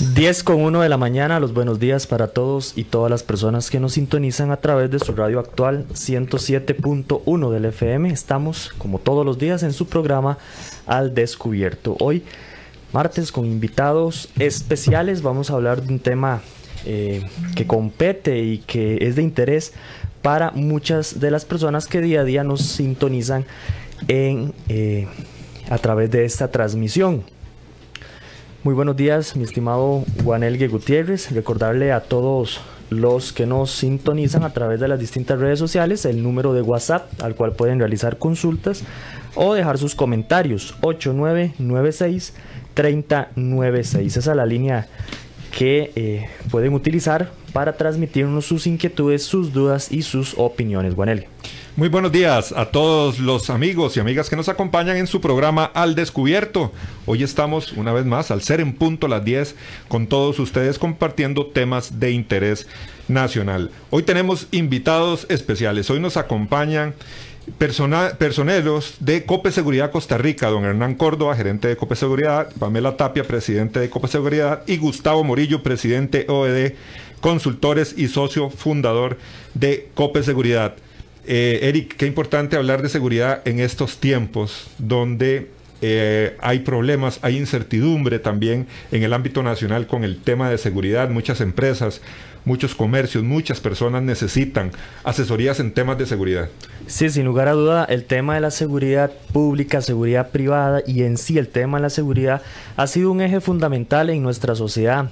10 con 1 de la mañana, los buenos días para todos y todas las personas que nos sintonizan a través de su radio actual 107.1 del FM. Estamos, como todos los días, en su programa Al Descubierto. Hoy, martes, con invitados especiales, vamos a hablar de un tema eh, que compete y que es de interés para muchas de las personas que día a día nos sintonizan en, eh, a través de esta transmisión. Muy buenos días, mi estimado Juan Elgue Gutiérrez. Recordarle a todos los que nos sintonizan a través de las distintas redes sociales el número de WhatsApp al cual pueden realizar consultas o dejar sus comentarios 8996 3096. Esa es la línea que eh, pueden utilizar para transmitirnos sus inquietudes, sus dudas y sus opiniones. Juan muy buenos días a todos los amigos y amigas que nos acompañan en su programa Al Descubierto. Hoy estamos una vez más al ser en punto las 10 con todos ustedes compartiendo temas de interés nacional. Hoy tenemos invitados especiales. Hoy nos acompañan personeros de Cope Seguridad Costa Rica, don Hernán Córdoba, gerente de Cope Seguridad, Pamela Tapia, presidente de Cope Seguridad y Gustavo Morillo, presidente OED Consultores y socio fundador de Cope Seguridad. Eh, Eric, qué importante hablar de seguridad en estos tiempos donde eh, hay problemas, hay incertidumbre también en el ámbito nacional con el tema de seguridad. Muchas empresas, muchos comercios, muchas personas necesitan asesorías en temas de seguridad. Sí, sin lugar a duda, el tema de la seguridad pública, seguridad privada y en sí el tema de la seguridad ha sido un eje fundamental en nuestra sociedad.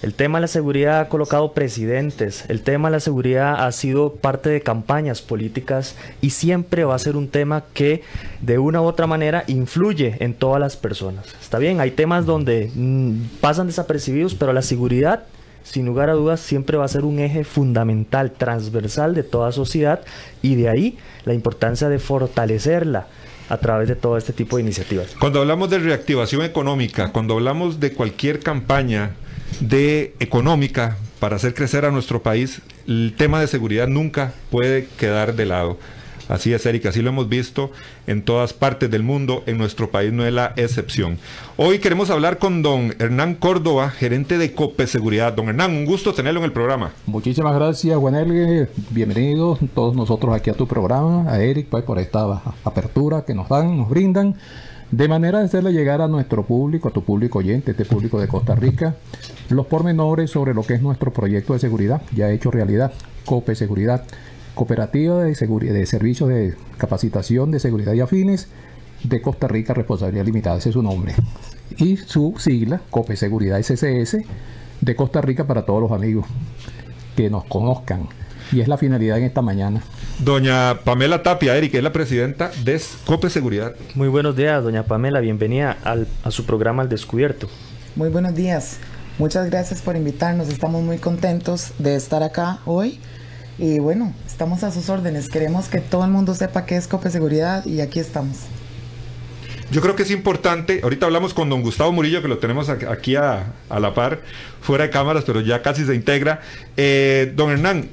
El tema de la seguridad ha colocado presidentes, el tema de la seguridad ha sido parte de campañas políticas y siempre va a ser un tema que de una u otra manera influye en todas las personas. Está bien, hay temas donde mm, pasan desapercibidos, pero la seguridad sin lugar a dudas, siempre va a ser un eje fundamental, transversal de toda sociedad y de ahí la importancia de fortalecerla a través de todo este tipo de iniciativas. Cuando hablamos de reactivación económica, cuando hablamos de cualquier campaña de económica para hacer crecer a nuestro país, el tema de seguridad nunca puede quedar de lado. Así es, Erika, así lo hemos visto en todas partes del mundo, en nuestro país no es la excepción. Hoy queremos hablar con don Hernán Córdoba, gerente de COPE Seguridad. Don Hernán, un gusto tenerlo en el programa. Muchísimas gracias, Juanel. Bienvenidos todos nosotros aquí a tu programa, a Eric, pues, por esta apertura que nos dan, nos brindan de manera de hacerle llegar a nuestro público, a tu público oyente, este público de Costa Rica, los pormenores sobre lo que es nuestro proyecto de seguridad, ya hecho realidad, COPE Seguridad, Cooperativa de, de Servicios de Capacitación de Seguridad y Afines de Costa Rica, Responsabilidad Limitada, ese es su nombre. Y su sigla, COPE Seguridad SCS, de Costa Rica para todos los amigos que nos conozcan y es la finalidad en esta mañana. Doña Pamela Tapia, Eric, es la presidenta de COPE Seguridad. Muy buenos días, doña Pamela, bienvenida a su programa Al Descubierto. Muy buenos días, muchas gracias por invitarnos, estamos muy contentos de estar acá hoy. Y bueno, estamos a sus órdenes. Queremos que todo el mundo sepa qué es COPE Seguridad y aquí estamos. Yo creo que es importante, ahorita hablamos con don Gustavo Murillo, que lo tenemos aquí a, la par, fuera de cámaras, pero ya casi se integra. Eh, don Hernán,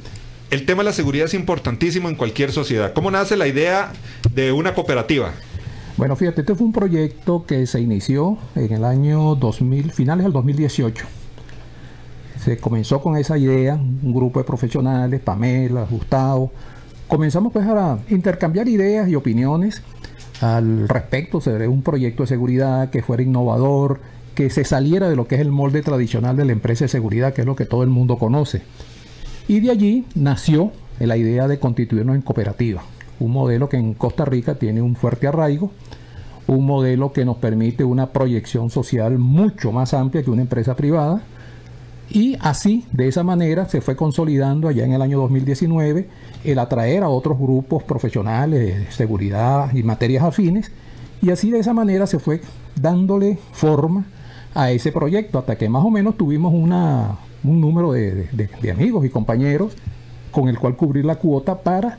el tema de la seguridad es importantísimo en cualquier sociedad. ¿Cómo nace la idea de una cooperativa? Bueno, fíjate, este fue un proyecto que se inició en el año 2000, finales del 2018. Se comenzó con esa idea, un grupo de profesionales, Pamela, Gustavo. Comenzamos pues a intercambiar ideas y opiniones al respecto sobre un proyecto de seguridad que fuera innovador, que se saliera de lo que es el molde tradicional de la empresa de seguridad, que es lo que todo el mundo conoce. Y de allí nació la idea de constituirnos en cooperativa, un modelo que en Costa Rica tiene un fuerte arraigo, un modelo que nos permite una proyección social mucho más amplia que una empresa privada. Y así, de esa manera, se fue consolidando allá en el año 2019 el atraer a otros grupos profesionales de seguridad y materias afines. Y así de esa manera se fue dándole forma a ese proyecto hasta que más o menos tuvimos una, un número de, amigos y compañeros con el cual cubrir la cuota para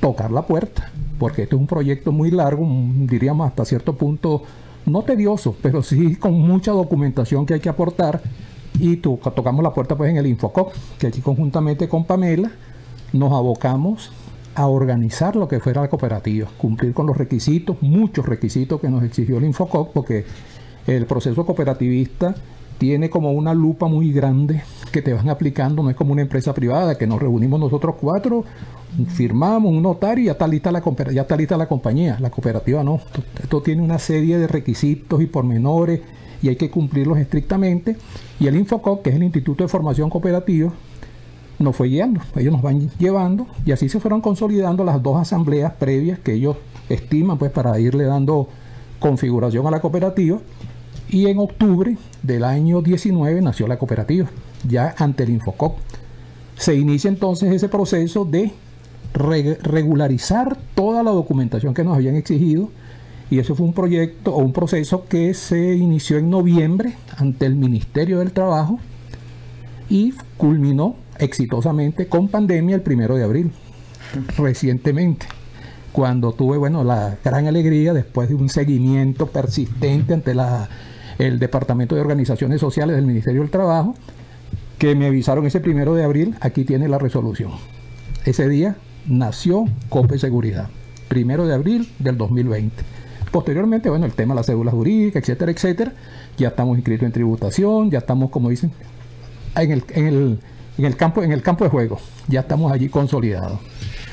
tocar la puerta, porque este es un proyecto muy largo, diríamos hasta cierto punto, no tedioso, pero sí con mucha documentación que hay que aportar. Y tocamos la puerta pues en el Infocop, que aquí conjuntamente con Pamela nos abocamos a organizar lo que fuera la cooperativa, cumplir con los requisitos, muchos requisitos que nos exigió el Infocop, porque el proceso cooperativista tiene como una lupa muy grande que te van aplicando, no es como una empresa privada, que nos reunimos nosotros cuatro, firmamos un notario y ya está lista la, ya está lista la compañía. La cooperativa no. Esto, tiene una serie de requisitos y pormenores y hay que cumplirlos estrictamente. Y el Infocop, que es el Instituto de Formación Cooperativa, nos fue guiando. Ellos nos van llevando y así se fueron consolidando las dos asambleas previas que ellos estiman pues para irle dando configuración a la cooperativa y en octubre del año 19 nació la cooperativa, ya ante el Infocop. Se inicia entonces ese proceso de regularizar toda la documentación que nos habían exigido y eso fue un proyecto o un proceso que se inició en noviembre ante el Ministerio del Trabajo y culminó exitosamente con pandemia el primero de abril, recientemente cuando tuve bueno la gran alegría después de un seguimiento persistente ante la el Departamento de Organizaciones Sociales del Ministerio del Trabajo, que me avisaron ese primero de abril, aquí tiene la resolución. Ese día nació COPE Seguridad, primero de abril del 2020. Posteriormente, bueno, el tema de la cédula jurídica, etcétera, etcétera, ya estamos inscritos en tributación, ya estamos, como dicen, en el, en el, en el, campo, en el campo de juego, ya estamos allí consolidados.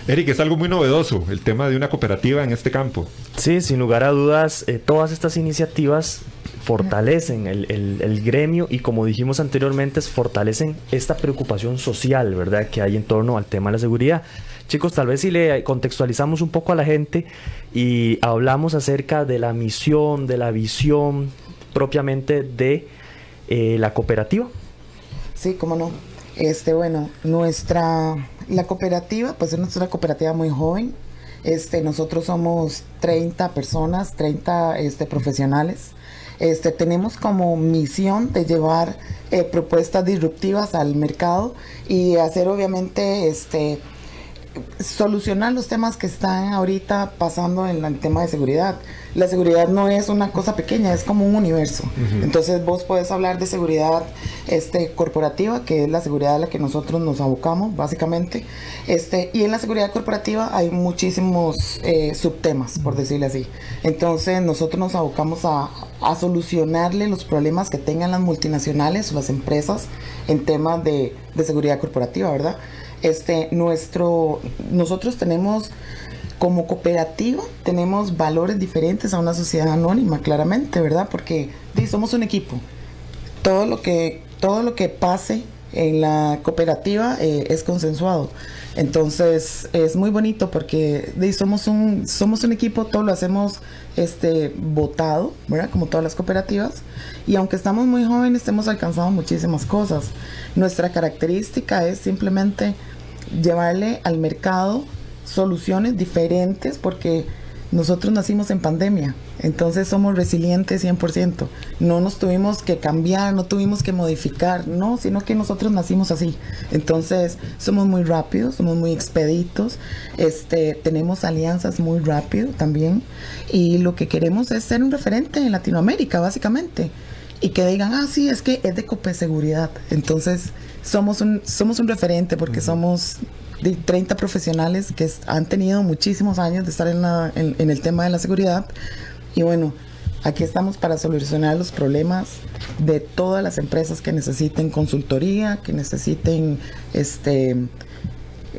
Eric, es algo muy novedoso el tema de una cooperativa en este campo. Sí, sin lugar a dudas, eh, todas estas iniciativas fortalecen el, gremio y como dijimos anteriormente, fortalecen esta preocupación social, ¿verdad? Que hay en torno al tema de la seguridad. Chicos, tal vez si le contextualizamos un poco a la gente y hablamos acerca de la misión, de la visión propiamente de eh, la cooperativa. Sí, cómo no. Este, bueno, nuestra, la cooperativa, pues es una cooperativa muy joven. Este, nosotros somos 30 personas, 30 este, profesionales. Este, tenemos como misión de llevar eh, propuestas disruptivas al mercado y hacer obviamente este, solucionar los temas que están ahorita pasando en el tema de seguridad. La seguridad no es una cosa pequeña, es como un universo. Entonces vos podés hablar de seguridad este, corporativa, que es la seguridad a la que nosotros nos abocamos, básicamente. Este, y en la seguridad corporativa hay muchísimos eh, subtemas, por decirle así. Entonces nosotros nos abocamos a, a solucionarle los problemas que tengan las multinacionales o las empresas en temas de, de seguridad corporativa, ¿verdad? Este, nuestro, nosotros tenemos como cooperativa tenemos valores diferentes a una sociedad anónima, claramente, ¿verdad? Porque somos un equipo. Todo lo que, todo lo que pase en la cooperativa eh, es consensuado. Entonces es muy bonito porque somos un somos un equipo, todo lo hacemos este votado, ¿verdad? Como todas las cooperativas. Y aunque estamos muy jóvenes, hemos alcanzado muchísimas cosas. Nuestra característica es simplemente llevarle al mercado soluciones diferentes porque nosotros nacimos en pandemia, entonces somos resilientes 100%. No nos tuvimos que cambiar, no tuvimos que modificar, no, sino que nosotros nacimos así. Entonces somos muy rápidos, somos muy expeditos, este, tenemos alianzas muy rápido también y lo que queremos es ser un referente en Latinoamérica, básicamente. Y que digan, ah, sí, es que es de Cope Seguridad. Entonces somos un, somos un referente porque somos de 30 profesionales que han tenido muchísimos años de estar en, la, en, el tema de la seguridad. Y bueno, aquí estamos para solucionar los problemas de todas las empresas que necesiten consultoría, que necesiten este eh,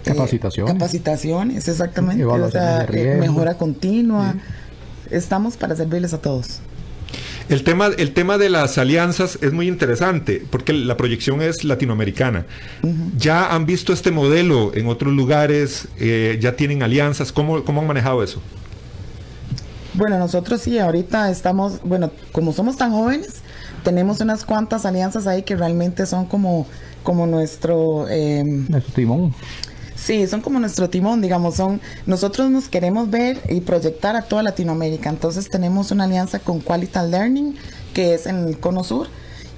capacitaciones. capacitaciones, exactamente. O sea, eh, mejora continua. Estamos para servirles a todos. El tema, el tema de las alianzas es muy interesante porque la proyección es latinoamericana. ¿Ya han visto este modelo en otros lugares? Eh, ¿Ya tienen alianzas? ¿Cómo, ¿Cómo han manejado eso? Bueno, nosotros sí, ahorita estamos, bueno, como somos tan jóvenes, tenemos unas cuantas alianzas ahí que realmente son como, como nuestro... Eh, nuestro timón. Sí, son como nuestro timón, digamos, son nosotros nos queremos ver y proyectar a toda Latinoamérica. Entonces tenemos una alianza con Qualital Learning, que es en el Cono Sur,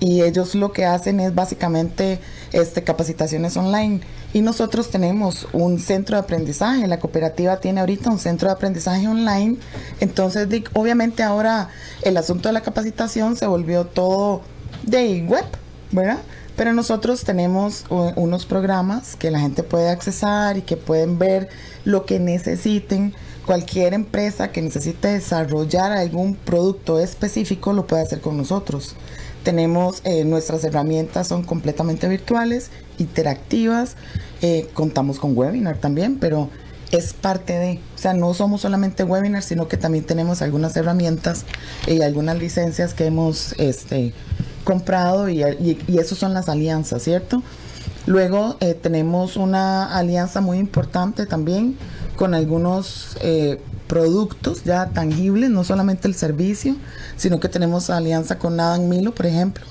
y ellos lo que hacen es básicamente este, capacitaciones online. Y nosotros tenemos un centro de aprendizaje, la cooperativa tiene ahorita un centro de aprendizaje online, entonces obviamente ahora el asunto de la capacitación se volvió todo de web, ¿verdad? Pero nosotros tenemos unos programas que la gente puede accesar y que pueden ver lo que necesiten. Cualquier empresa que necesite desarrollar algún producto específico lo puede hacer con nosotros. Tenemos eh, nuestras herramientas, son completamente virtuales, interactivas. Eh, contamos con webinar también, pero es parte de, o sea, no somos solamente webinar, sino que también tenemos algunas herramientas y algunas licencias que hemos este, comprado y, y, eso son las alianzas, ¿cierto? Luego eh, tenemos una alianza muy importante también con algunos eh, productos ya tangibles, no solamente el servicio, sino que tenemos alianza con Nadan Milo, por ejemplo,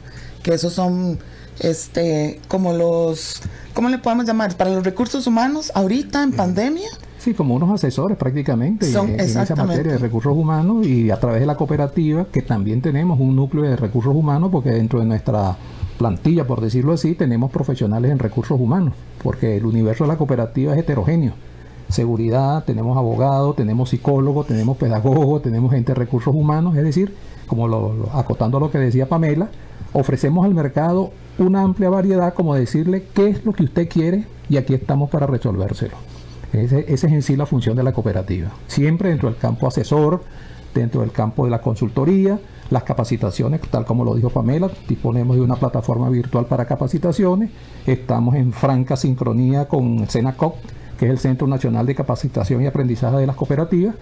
que esos son este como los ¿cómo le podemos llamar? Para los recursos humanos ahorita en pandemia. Sí, como unos asesores prácticamente en, esa materia de recursos humanos y a través de la cooperativa, que también tenemos un núcleo de recursos humanos, porque dentro de nuestra plantilla, por decirlo así, tenemos profesionales en recursos humanos, porque el universo de la cooperativa es heterogéneo. Seguridad, tenemos abogados, tenemos psicólogos, tenemos pedagogos, tenemos gente de recursos humanos, es decir, como lo, acotando a lo que decía Pamela, ofrecemos al mercado una amplia variedad, como decirle qué es lo que usted quiere y aquí estamos para resolvérselo. Esa es en sí la función de la cooperativa. Siempre dentro del campo asesor, dentro del campo de la consultoría, las capacitaciones, tal como lo dijo Pamela, disponemos de una plataforma virtual para capacitaciones, estamos en franca sincronía con CENACOP, que es el Centro Nacional de Capacitación y Aprendizaje de las Cooperativas,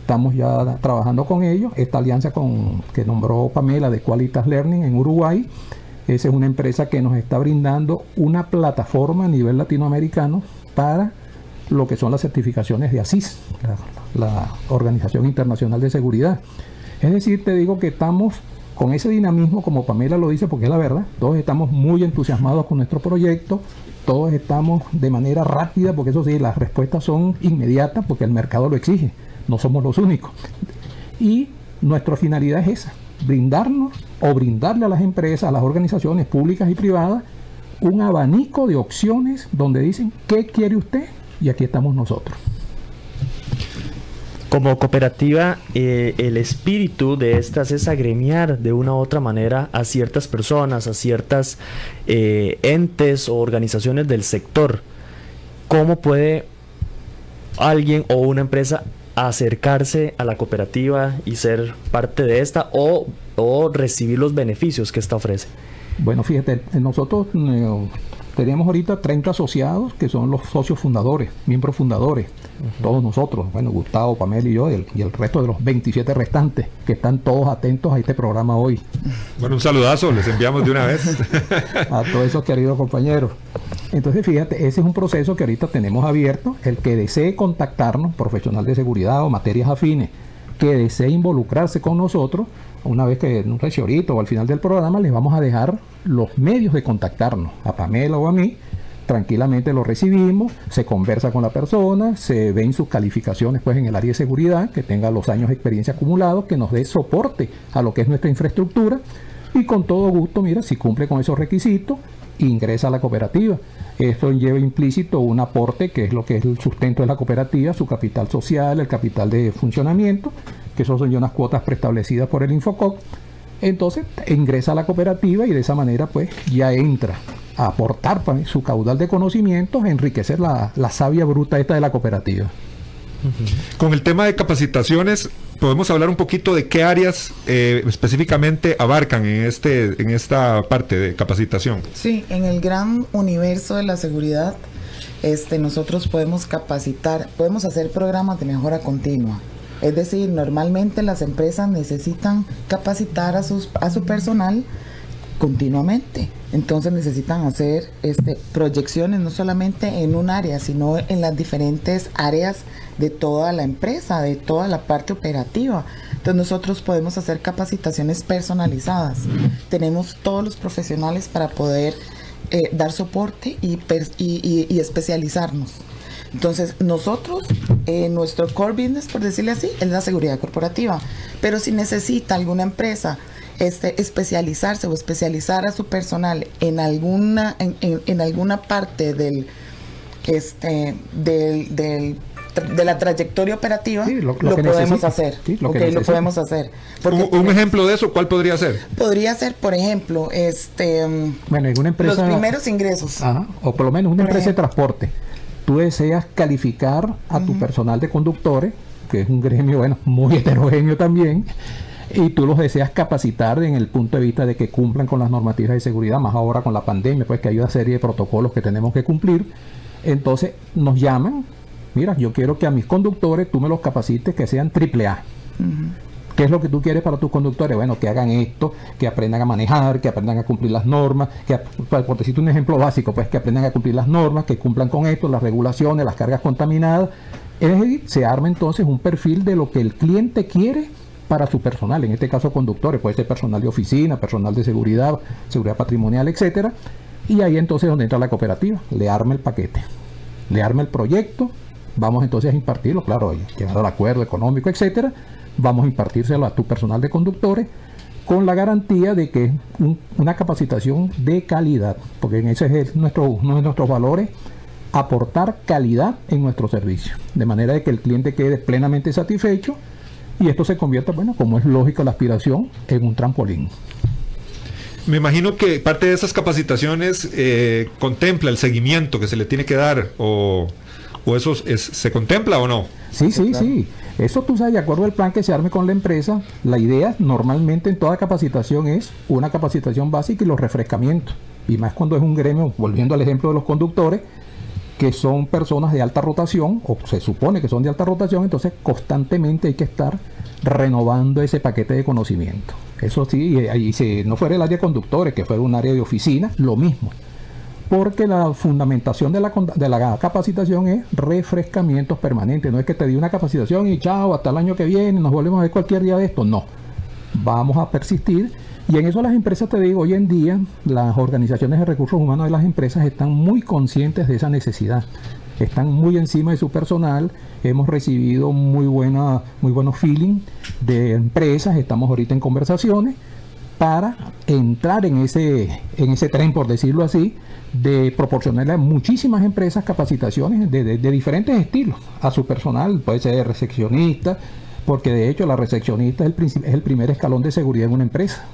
estamos ya trabajando con ellos, esta alianza con, que nombró Pamela de Qualitas Learning en Uruguay, esa es una empresa que nos está brindando una plataforma a nivel latinoamericano para lo que son las certificaciones de ASIS, la, Organización Internacional de Seguridad. Es decir, te digo que estamos con ese dinamismo, como Pamela lo dice, porque es la verdad, todos estamos muy entusiasmados con nuestro proyecto, todos estamos de manera rápida, porque eso sí, las respuestas son inmediatas, porque el mercado lo exige, no somos los únicos. Y nuestra finalidad es esa, brindarnos o brindarle a las empresas, a las organizaciones públicas y privadas, un abanico de opciones donde dicen, ¿qué quiere usted? Y aquí estamos nosotros. Como cooperativa, eh, el espíritu de estas es agremiar de una u otra manera a ciertas personas, a ciertas eh, entes o organizaciones del sector. ¿Cómo puede alguien o una empresa acercarse a la cooperativa y ser parte de esta o, o recibir los beneficios que esta ofrece? Bueno, fíjate, nosotros eh, tenemos ahorita 30 asociados que son los socios fundadores, miembros fundadores, todos nosotros, bueno, Gustavo, Pamela y yo, y el, resto de los 27 restantes, que están todos atentos a este programa hoy. Bueno, un saludazo, les enviamos de una vez. a todos esos queridos compañeros. Entonces, fíjate, ese es un proceso que ahorita tenemos abierto. El que desee contactarnos, profesional de seguridad o materias afines, que desee involucrarse con nosotros, una vez que en un reciorito o al final del programa les vamos a dejar los medios de contactarnos, a Pamela o a mí, tranquilamente lo recibimos, se conversa con la persona, se ven sus calificaciones pues en el área de seguridad, que tenga los años de experiencia acumulados, que nos dé soporte a lo que es nuestra infraestructura. Y con todo gusto, mira, si cumple con esos requisitos, ingresa a la cooperativa. Esto lleva implícito un aporte, que es lo que es el sustento de la cooperativa, su capital social, el capital de funcionamiento, que son ya unas cuotas preestablecidas por el Infocop. Entonces ingresa a la cooperativa y de esa manera pues ya entra a aportar su caudal de conocimientos, enriquecer la, la savia bruta esta de la cooperativa. Con el tema de capacitaciones, podemos hablar un poquito de qué áreas eh, específicamente abarcan en este en esta parte de capacitación. Sí, en el gran universo de la seguridad, este, nosotros podemos capacitar, podemos hacer programas de mejora continua. Es decir, normalmente las empresas necesitan capacitar a, sus, a su personal continuamente. Entonces necesitan hacer este, proyecciones no solamente en un área, sino en las diferentes áreas de toda la empresa, de toda la parte operativa. Entonces nosotros podemos hacer capacitaciones personalizadas. Tenemos todos los profesionales para poder eh, dar soporte y, y, especializarnos. Entonces, nosotros, eh, nuestro core business, por decirle así, es la seguridad corporativa. Pero si necesita alguna empresa este, especializarse o especializar a su personal en alguna, en, alguna parte del, este, del de la trayectoria operativa lo, podemos hacer. lo, podemos hacer. un, ejemplo de eso, ¿cuál podría ser? Podría ser, por ejemplo, este bueno, en una empresa, los primeros ingresos. o por lo menos una empresa de transporte. Tú deseas calificar a tu personal de conductores, que es un gremio bueno, muy heterogéneo también, y tú los deseas capacitar en el punto de vista de que cumplan con las normativas de seguridad, más ahora con la pandemia, pues que hay una serie de protocolos que tenemos que cumplir. Entonces nos llaman, mira, yo quiero que a mis conductores tú me los capacites que sean triple A. ¿Qué es lo que tú quieres para tus conductores? Bueno, que hagan esto, que aprendan a manejar, que aprendan a cumplir las normas, que, por decirte un ejemplo básico, pues que aprendan a cumplir las normas, que cumplan con esto, las regulaciones, las cargas contaminadas. Es decir, se arma entonces un perfil de lo que el cliente quiere para su personal, en este caso conductores, puede ser personal de oficina, personal de seguridad, seguridad patrimonial, etcétera. Y ahí entonces donde entra la cooperativa, le arma el paquete, le arma el proyecto, vamos entonces a impartirlo, claro, llegando al acuerdo económico, etcétera, vamos a impartírselo a tu personal de conductores con la garantía de que es una capacitación de calidad, porque en ese es nuestro, uno de nuestros valores, aportar calidad en nuestro servicio, de manera de que el cliente quede plenamente satisfecho y esto se convierta, bueno, como es lógico la aspiración, en un trampolín. Me imagino que parte de esas capacitaciones eh, contempla el seguimiento que se le tiene que dar o, eso se contempla o no. Sí, sí, sí. Eso tú sabes, de acuerdo al plan que se arme con la empresa, la idea normalmente en toda capacitación es una capacitación básica y los refrescamientos. Y más cuando es un gremio, volviendo al ejemplo de los conductores, que son personas de alta rotación, o se supone que son de alta rotación, entonces constantemente hay que estar renovando ese paquete de conocimiento. Eso sí, y si no fuera el área de conductores, que fuera un área de oficina, lo mismo porque la fundamentación de la, de la capacitación es refrescamientos permanentes. No es que te di una capacitación y chao, hasta el año que viene, nos volvemos a ver cualquier día de esto. No. Vamos a persistir. Y en eso las empresas, te digo, hoy en día las organizaciones de recursos humanos de las empresas están muy conscientes de esa necesidad. Están muy encima de su personal. Hemos recibido muy, buena, muy buenos feeling de empresas. Estamos ahorita en conversaciones para entrar en ese, en ese tren, por decirlo así, de proporcionarle a muchísimas empresas capacitaciones de, diferentes estilos a su personal, puede ser recepcionista, porque de hecho la recepcionista es el, primer escalón de seguridad en una empresa.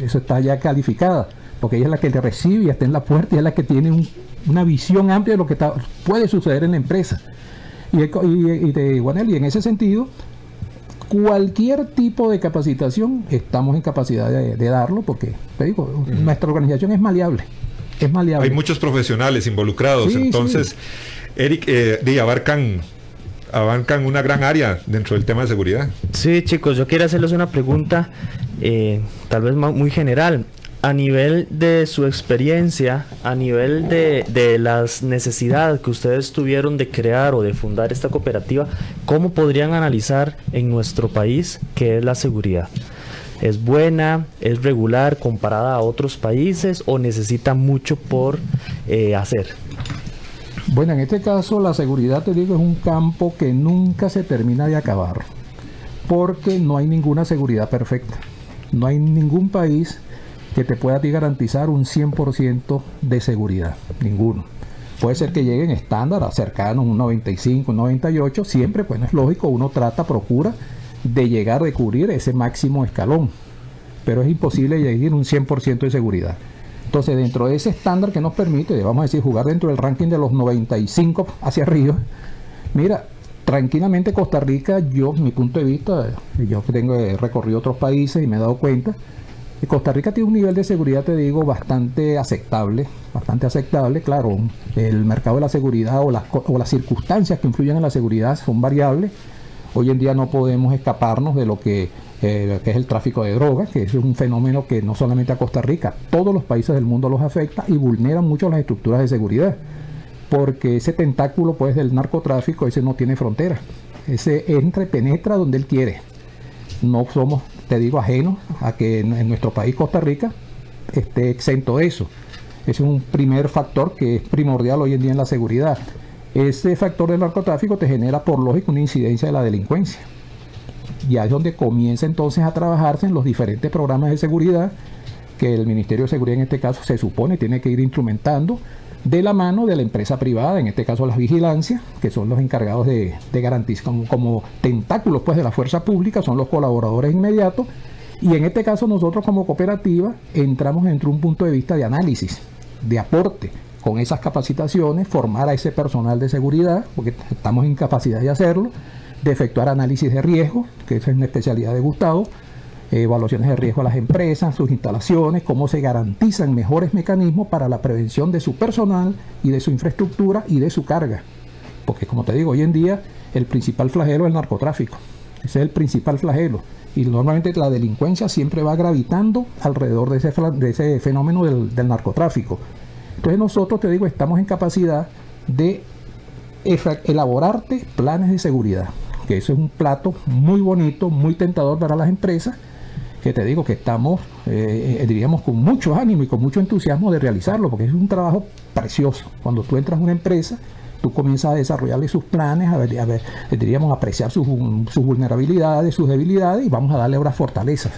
Eso está ya calificada, porque ella es la que le recibe y está en la puerta y es la que tiene una visión amplia de lo que puede suceder en la empresa. Y, y, de, y en ese sentido, cualquier tipo de capacitación estamos en capacidad de, darlo porque te digo, nuestra organización es maleable. Es maleable. Hay muchos profesionales involucrados, entonces, Eric, eh, abarcan abarcan una gran área dentro del tema de seguridad. Sí, chicos, yo quiero hacerles una pregunta, eh, tal vez muy general a nivel de su experiencia, a nivel de, de, las necesidades que ustedes tuvieron de crear o de fundar esta cooperativa, ¿cómo podrían analizar en nuestro país qué es la seguridad? ¿Es buena, es regular comparada a otros países o necesita mucho por eh, hacer? Bueno, en este caso la seguridad, te digo, es un campo que nunca se termina de acabar, porque no hay ninguna seguridad perfecta. No hay ningún país que te pueda garantizar un 100% de seguridad. Ninguno. Puede ser que lleguen estándar cercanos, un 95, un 98. Siempre, pues es lógico, uno trata, procura de llegar, de cubrir ese máximo escalón. Pero es imposible llegar a un 100% de seguridad. Entonces, dentro de ese estándar que nos permite, vamos a decir, jugar dentro del ranking de los 95 hacia arriba, mira, tranquilamente Costa Rica, yo, mi punto de vista, yo tengo recorrido otros países y me he dado cuenta, Costa Rica tiene un nivel de seguridad, te digo, bastante aceptable, bastante aceptable. Claro, el mercado de la seguridad o las, circunstancias que influyen en la seguridad son variables. Hoy en día no podemos escaparnos de lo que, eh, es el tráfico de drogas, que es un fenómeno que no solamente a Costa Rica, todos los países del mundo los afecta y vulnera mucho las estructuras de seguridad. Porque ese tentáculo pues, del narcotráfico, ese no tiene fronteras. Ese entra penetra donde él quiere. No somos te digo, ajeno a que en, nuestro país, Costa Rica, esté exento de eso. Es un primer factor que es primordial hoy en día en la seguridad. Ese factor del narcotráfico te genera por lógica una incidencia de la delincuencia. ya es donde comienza entonces a trabajarse en los diferentes programas de seguridad que el Ministerio de Seguridad en este caso se supone tiene que ir instrumentando de la mano de la empresa privada, en este caso las vigilancias, que son los encargados de, garantizar como, tentáculos pues de la fuerza pública, son los colaboradores inmediatos, y en este caso nosotros como cooperativa entramos dentro de un punto de vista de análisis, de aporte, con esas capacitaciones, formar a ese personal de seguridad, porque estamos en capacidad de hacerlo, de efectuar análisis de riesgo, que esa es una especialidad de Gustavo, evaluaciones de riesgo a las empresas, sus instalaciones, cómo se garantizan mejores mecanismos para la prevención de su personal y de su infraestructura y de su carga. Porque como te digo, hoy en día el principal flagelo es el narcotráfico. Ese es el principal flagelo. Y normalmente la delincuencia siempre va gravitando alrededor de ese, de ese fenómeno del, del narcotráfico. Entonces nosotros, te digo, estamos en capacidad de elaborarte planes de seguridad, que eso es un plato muy bonito, muy tentador para las empresas, que te digo que estamos, eh, eh, diríamos, con mucho ánimo y con mucho entusiasmo de realizarlo, porque es un trabajo precioso. Cuando tú entras a una empresa, tú comienzas a desarrollarle sus planes, a ver, a ver eh, diríamos, apreciar sus, sus vulnerabilidades, sus debilidades y vamos a darle ahora fortalezas.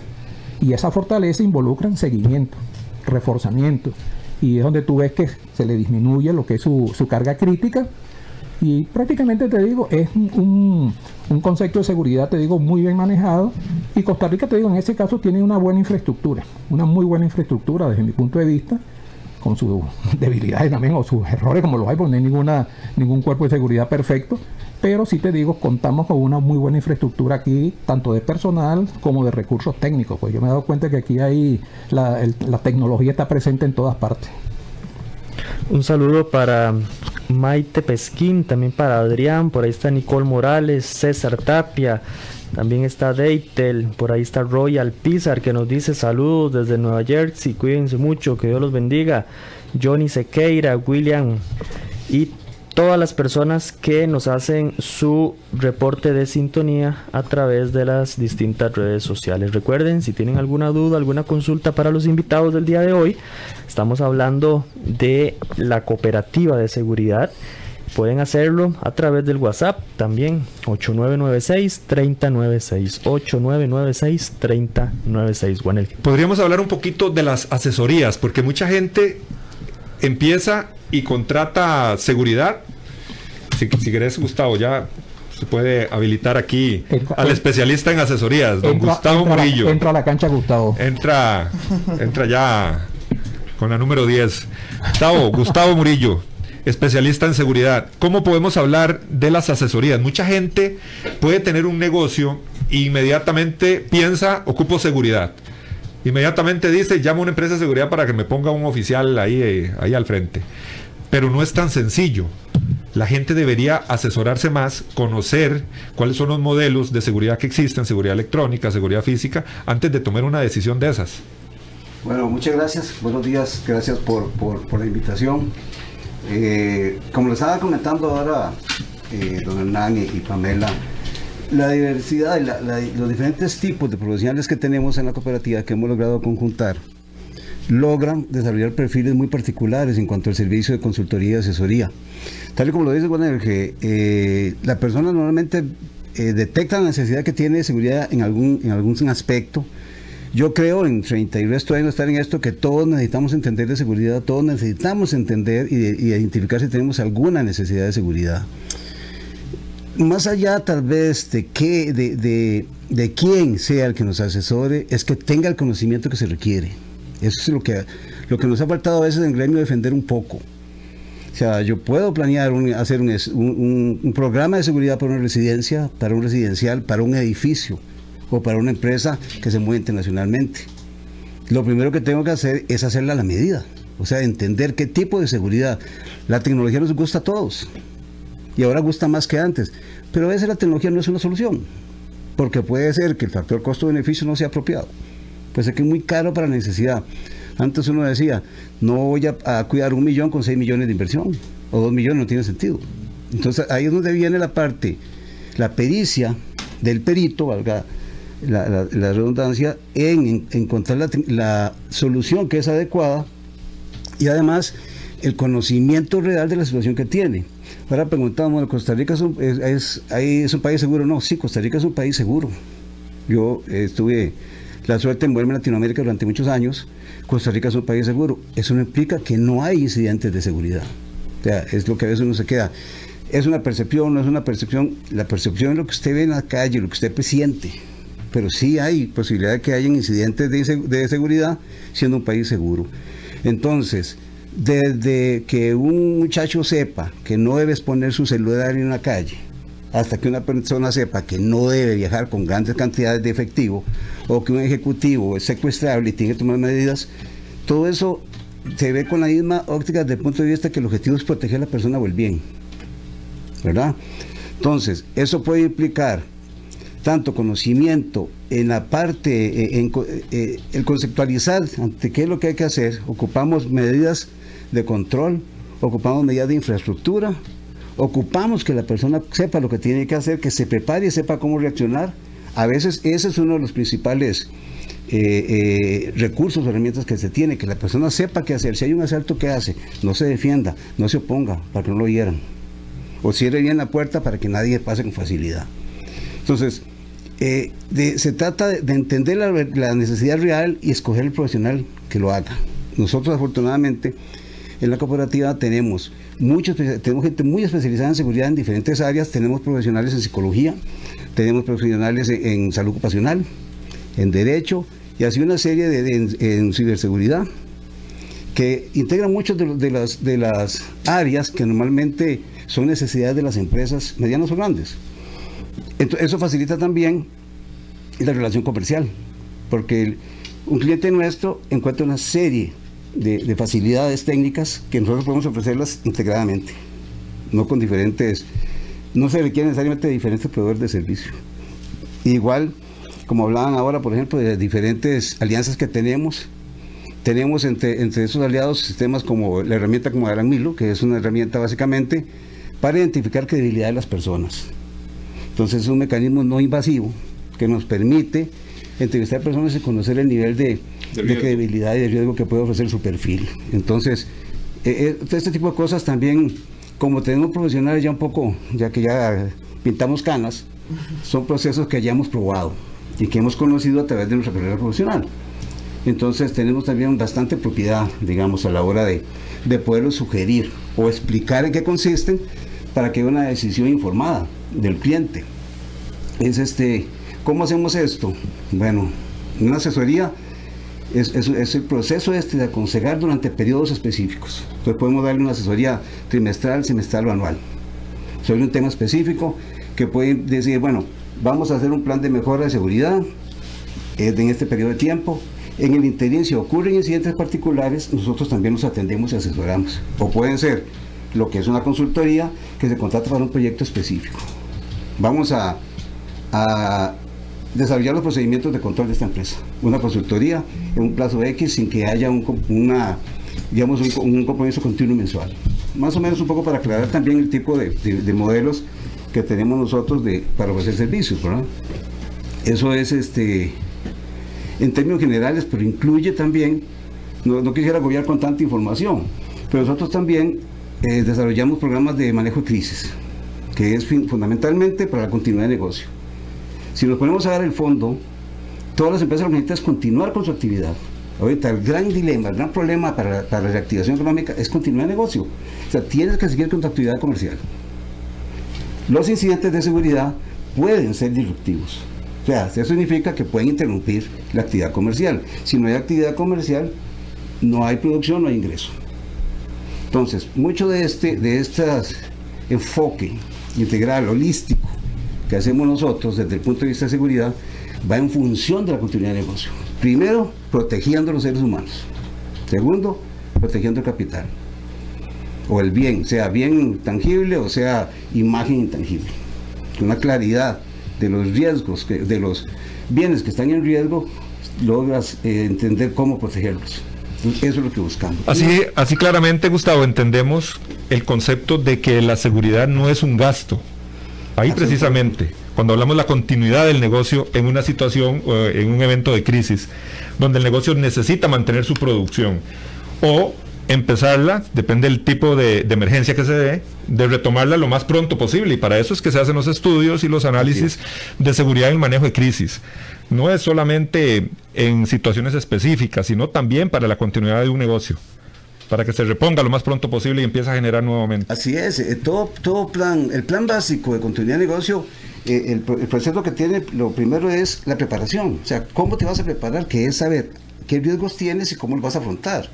Y esa fortaleza involucra seguimiento, reforzamiento, y es donde tú ves que se le disminuye lo que es su, su carga crítica y prácticamente te digo, es un, concepto de seguridad, te digo, muy bien manejado. Y Costa Rica, te digo, en ese caso tiene una buena infraestructura, una muy buena infraestructura desde mi punto de vista, con sus debilidades también o sus errores como los hay, porque no hay ninguna, ningún cuerpo de seguridad perfecto. Pero sí te digo, contamos con una muy buena infraestructura aquí, tanto de personal como de recursos técnicos. Pues yo me he dado cuenta que aquí hay la, la tecnología está presente en todas partes. Un saludo para Maite Pesquín, también para Adrián, por ahí está Nicole Morales, César Tapia, también está Deitel, por ahí está Royal Pizar que nos dice saludos desde Nueva Jersey, cuídense mucho, que Dios los bendiga. Johnny Sequeira, William y todas las personas que nos hacen su reporte de sintonía a través de las distintas redes sociales. Recuerden, si tienen alguna duda, alguna consulta para los invitados del día de hoy, estamos hablando de la cooperativa de seguridad. Pueden hacerlo a través del WhatsApp también 8996-3096. 8996-3096. Podríamos hablar un poquito de las asesorías, porque mucha gente empieza y contrata seguridad. Si, si querés, Gustavo, ya se puede habilitar aquí al especialista en asesorías, don Gustavo Murillo. entra a la cancha, Gustavo. Entra, entra ya con la número 10. Gustavo, Gustavo Murillo, especialista en seguridad. ¿Cómo podemos hablar de las asesorías? Mucha gente puede tener un negocio e inmediatamente piensa, ocupo seguridad. Inmediatamente dice, llamo a una empresa de seguridad para que me ponga un oficial ahí, eh, ahí al frente. Pero no es tan sencillo. La gente debería asesorarse más, conocer cuáles son los modelos de seguridad que existen, seguridad electrónica, seguridad física, antes de tomar una decisión de esas. Bueno, muchas gracias. Buenos días. Gracias por, la invitación. Eh, como les estaba comentando ahora eh, don Hernán y Pamela, la diversidad, los diferentes tipos de profesionales que tenemos en la cooperativa que hemos logrado conjuntar, logran desarrollar perfiles muy particulares en cuanto al servicio de consultoría y asesoría. Tal y como lo dice Juan eh, la persona normalmente eh, detecta la necesidad que tiene de seguridad en algún, en algún aspecto. Yo creo en 30 y resto de años estar en esto que todos necesitamos entender de seguridad, todos necesitamos entender y identificar si tenemos alguna necesidad de seguridad más allá tal vez de, que, de, de, quién sea el que nos asesore, es que tenga el conocimiento que se requiere. Eso es lo que, lo que nos ha faltado a veces en el gremio defender un poco. O sea, yo puedo planear hacer un, un, programa de seguridad para una residencia, para un residencial, para un edificio o para una empresa que se mueve internacionalmente. Lo primero que tengo que hacer es hacerla a la medida. O sea, entender qué tipo de seguridad. La tecnología nos gusta a todos y ahora gusta más que antes. Pero a veces la tecnología no es una solución, porque puede ser que el factor costo-beneficio no sea apropiado. Pues es que es muy caro para la necesidad. Antes uno decía, no voy a, cuidar un millón con seis millones de inversión, o dos millones no tiene sentido. Entonces ahí es donde viene la parte, la pericia del perito, valga la, redundancia, en, encontrar la, la solución que es adecuada y además el conocimiento real de la situación que tiene. Ahora preguntamos, ¿Costa Rica es un, es, un país seguro? No, sí, Costa Rica es un país seguro. Yo estuve la suerte de moverme en Latinoamérica durante muchos años. Costa Rica es un país seguro. Eso no implica que no hay incidentes de seguridad. O sea, es lo que a veces uno se queda. Es una percepción, no es una percepción. La percepción es lo que usted ve en la calle, lo que usted siente. Pero sí hay posibilidad de que haya incidentes de, de seguridad siendo un país seguro. Entonces, desde que un muchacho sepa que no debe exponer su celular en una calle, hasta que una persona sepa que no debe viajar con grandes cantidades de efectivo, o que un ejecutivo es secuestrable y tiene que tomar medidas, todo eso se ve con la misma óptica desde el punto de vista que el objetivo es proteger a la persona o el bien. ¿Verdad? Entonces, eso puede implicar tanto conocimiento en la parte, eh, en, eh, el conceptualizar ante qué es lo que hay que hacer, ocupamos medidas de control, ocupamos medidas de infraestructura, ocupamos que la persona sepa lo que tiene que hacer, que se prepare y sepa cómo reaccionar. A veces ese es uno de los principales eh, recursos o herramientas que se tiene, que la persona sepa qué hacer. Si hay un asalto, ¿qué hace? No se defienda, no se oponga para que no lo hieran. O cierre bien la puerta para que nadie pase con facilidad. Entonces, eh, se trata de, entender la, necesidad real y escoger el profesional que lo haga. Nosotros afortunadamente en la cooperativa tenemos muchos, tenemos gente muy especializada en seguridad en diferentes áreas, tenemos profesionales en psicología, tenemos profesionales en, salud ocupacional, en derecho y así una serie de, en, ciberseguridad que integran muchas de, las, de las áreas que normalmente son necesidades de las empresas medianas o grandes. Eso facilita también la relación comercial, porque un cliente nuestro encuentra una serie de, facilidades técnicas que nosotros podemos ofrecerlas integradamente, no con diferentes, no se requiere necesariamente diferentes proveedores de servicio. Igual, como hablaban ahora, por ejemplo, de diferentes alianzas que tenemos, tenemos entre, entre esos aliados sistemas como la herramienta como Aran Milo, que es una herramienta básicamente para identificar credibilidad de las personas. Entonces es un mecanismo no invasivo que nos permite entrevistar personas y conocer el nivel de, credibilidad y de riesgo que puede ofrecer su perfil. Entonces, eh, eh, este tipo de cosas también, como tenemos profesionales ya un poco, ya que ya pintamos canas, son procesos que ya hemos probado y que hemos conocido a través de nuestra carrera profesional. Entonces tenemos también bastante propiedad, digamos, a la hora de, de poderlo sugerir o explicar en qué consisten para que haya una decisión informada del cliente. Es este, ¿cómo hacemos esto? Bueno, una asesoría es, el proceso este de aconsejar durante periodos específicos. Entonces podemos darle una asesoría trimestral, semestral o anual sobre un tema específico que puede decir, bueno, vamos a hacer un plan de mejora de seguridad en este periodo de tiempo. En el interín, si ocurren incidentes particulares, nosotros también los atendemos y asesoramos. O pueden ser lo que es una consultoría que se contrata para un proyecto específico vamos a, desarrollar los procedimientos de control de esta empresa. Una consultoría en un plazo X sin que haya un, una, digamos, un, compromiso continuo mensual. Más o menos un poco para aclarar también el tipo de, modelos que tenemos nosotros de, para ofrecer servicios. Eso es este, en términos generales, pero incluye también, no, quisiera agobiar con tanta información, pero nosotros también eh, desarrollamos programas de manejo de crisis que es fundamentalmente para la continuidad de negocio. Si nos ponemos a dar el fondo, todas las empresas lo que necesitan es continuar con su actividad. Ahorita el gran dilema, el gran problema para, la reactivación económica es continuar el negocio. O sea, tienes que seguir con tu actividad comercial. Los incidentes de seguridad pueden ser disruptivos. O sea, eso significa que pueden interrumpir la actividad comercial. Si no hay actividad comercial, no hay producción, no hay ingreso. Entonces, mucho de este de estas enfoque integral, holístico, que hacemos nosotros desde el punto de vista de seguridad, va en función de la continuidad de negocio. Primero, protegiendo a los seres humanos. Segundo, protegiendo el capital. O el bien, sea bien tangible o sea imagen intangible. Una claridad de los riesgos, de los bienes que están en riesgo, logras eh, entender cómo protegerlos. Eso es lo que buscamos. Así, así claramente, Gustavo, entendemos el concepto de que la seguridad no es un gasto. Ahí precisamente, cuando hablamos de la continuidad del negocio en una situación, en un evento de crisis, donde el negocio necesita mantener su producción, o empezarla, depende del tipo de, emergencia que se dé, de retomarla lo más pronto posible. Y para eso es que se hacen los estudios y los análisis de seguridad en el manejo de crisis. No es solamente en situaciones específicas, sino también para la continuidad de un negocio para que se reponga lo más pronto posible y empiece a generar nuevamente. Así es, eh, todo, todo plan, el plan básico de continuidad de negocio, eh, el, el, proceso que tiene, lo primero es la preparación, o sea, cómo te vas a preparar, que es saber qué riesgos tienes y cómo los vas a afrontar.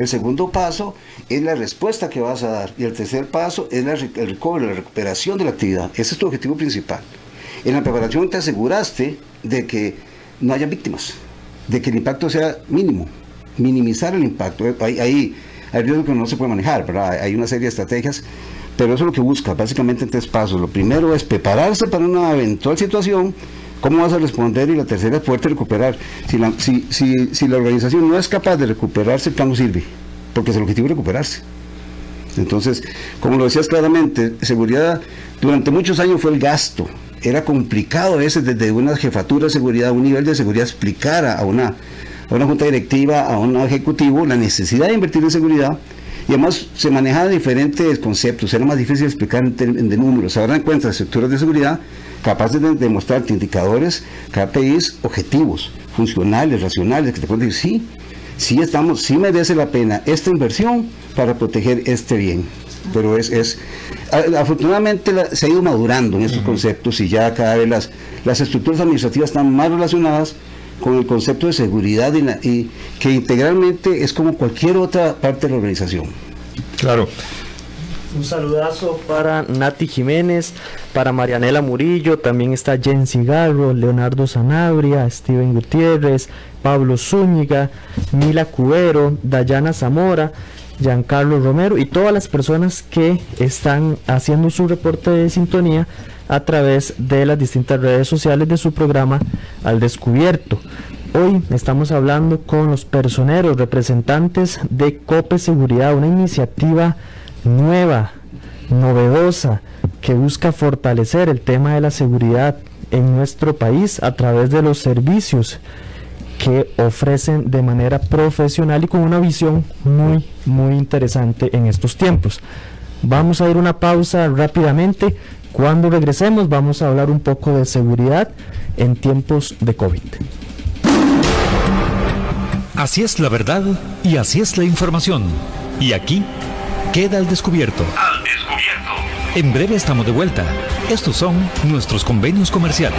El segundo paso es la respuesta que vas a dar. Y el tercer paso es la, el recobro, la recuperación de la actividad. Ese es tu objetivo principal. En la preparación te aseguraste de que no haya víctimas, de que el impacto sea mínimo, minimizar el impacto. Hay, hay, hay riesgos que no se puede manejar, ¿verdad? Hay una serie de estrategias, pero eso es lo que busca, básicamente en tres pasos. Lo primero es prepararse para una eventual situación ¿Cómo vas a responder? Y la tercera es poderte recuperar. Si la, organización no es capaz de recuperarse, el plan no sirve, porque es el objetivo recuperarse. Entonces, como lo decías claramente, seguridad durante muchos años fue el gasto. Era complicado a veces desde una jefatura de seguridad, un nivel de seguridad, explicar a una, a una junta directiva, a un ejecutivo, la necesidad de invertir en seguridad. Y además se manejaban diferentes conceptos, era más difícil explicar en, en de números. Ahora encuentras estructuras de seguridad capaces de demostrarte indicadores, KPIs objetivos, funcionales, racionales, que te pueden decir, sí, sí estamos, sí merece la pena esta inversión para proteger este bien. Pero es, es afortunadamente se ha ido madurando en estos conceptos y ya cada vez las, las estructuras administrativas están más relacionadas con el concepto de seguridad y, y que integralmente es como cualquier otra parte de la organización. Claro. Un saludazo para Nati Jiménez, para Marianela Murillo, también está Jen Cigarro, Leonardo Sanabria, Steven Gutiérrez, Pablo Zúñiga, Mila Cubero, Dayana Zamora, Giancarlo Romero y todas las personas que están haciendo su reporte de sintonía a través de las distintas redes sociales de su programa Al Descubierto. Hoy estamos hablando con los personeros representantes de COPE Seguridad, una iniciativa nueva, novedosa, que busca fortalecer el tema de la seguridad en nuestro país a través de los servicios que ofrecen de manera profesional y con una visión muy, muy interesante en estos tiempos. Vamos a ir una pausa rápidamente. Cuando regresemos vamos a hablar un poco de seguridad en tiempos de COVID. Así es la verdad y así es la información. Y aquí Queda al descubierto. Al descubierto. En breve estamos de vuelta. Estos son nuestros convenios comerciales.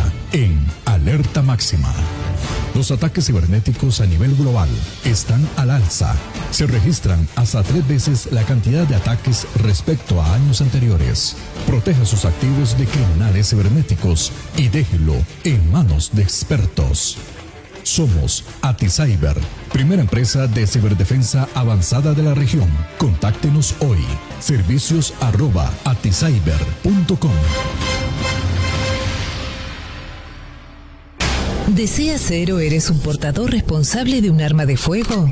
en alerta máxima. Los ataques cibernéticos a nivel global están al alza. Se registran hasta tres veces la cantidad de ataques respecto a años anteriores. Proteja sus activos de criminales cibernéticos y déjelo en manos de expertos. Somos AtiCyber, primera empresa de ciberdefensa avanzada de la región. Contáctenos hoy. Servicios arroba aticyber.com. ¿Deseas ser o eres un portador responsable de un arma de fuego?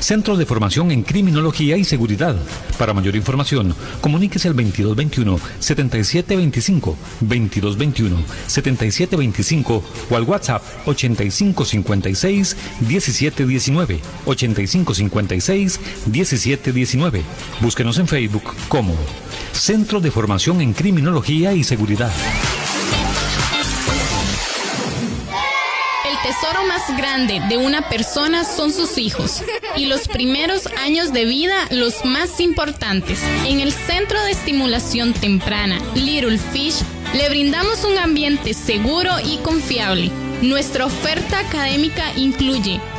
Centro de Formación en Criminología y Seguridad. Para mayor información, comuníquese al 2221-7725, 2221-7725 o al WhatsApp 8556-1719, 8556-1719. Búsquenos en Facebook como Centro de Formación en Criminología y Seguridad. tesoro más grande de una persona son sus hijos y los primeros años de vida los más importantes. En el Centro de Estimulación Temprana Little Fish le brindamos un ambiente seguro y confiable. Nuestra oferta académica incluye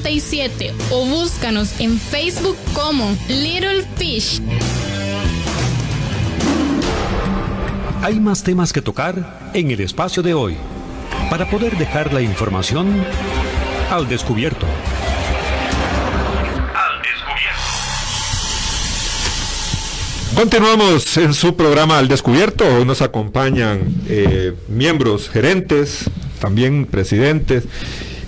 0587 o búscanos en Facebook como Little Fish. Hay más temas que tocar en el espacio de hoy para poder dejar la información al descubierto. Al descubierto. Continuamos en su programa Al Descubierto. Hoy nos acompañan eh, miembros, gerentes, también presidentes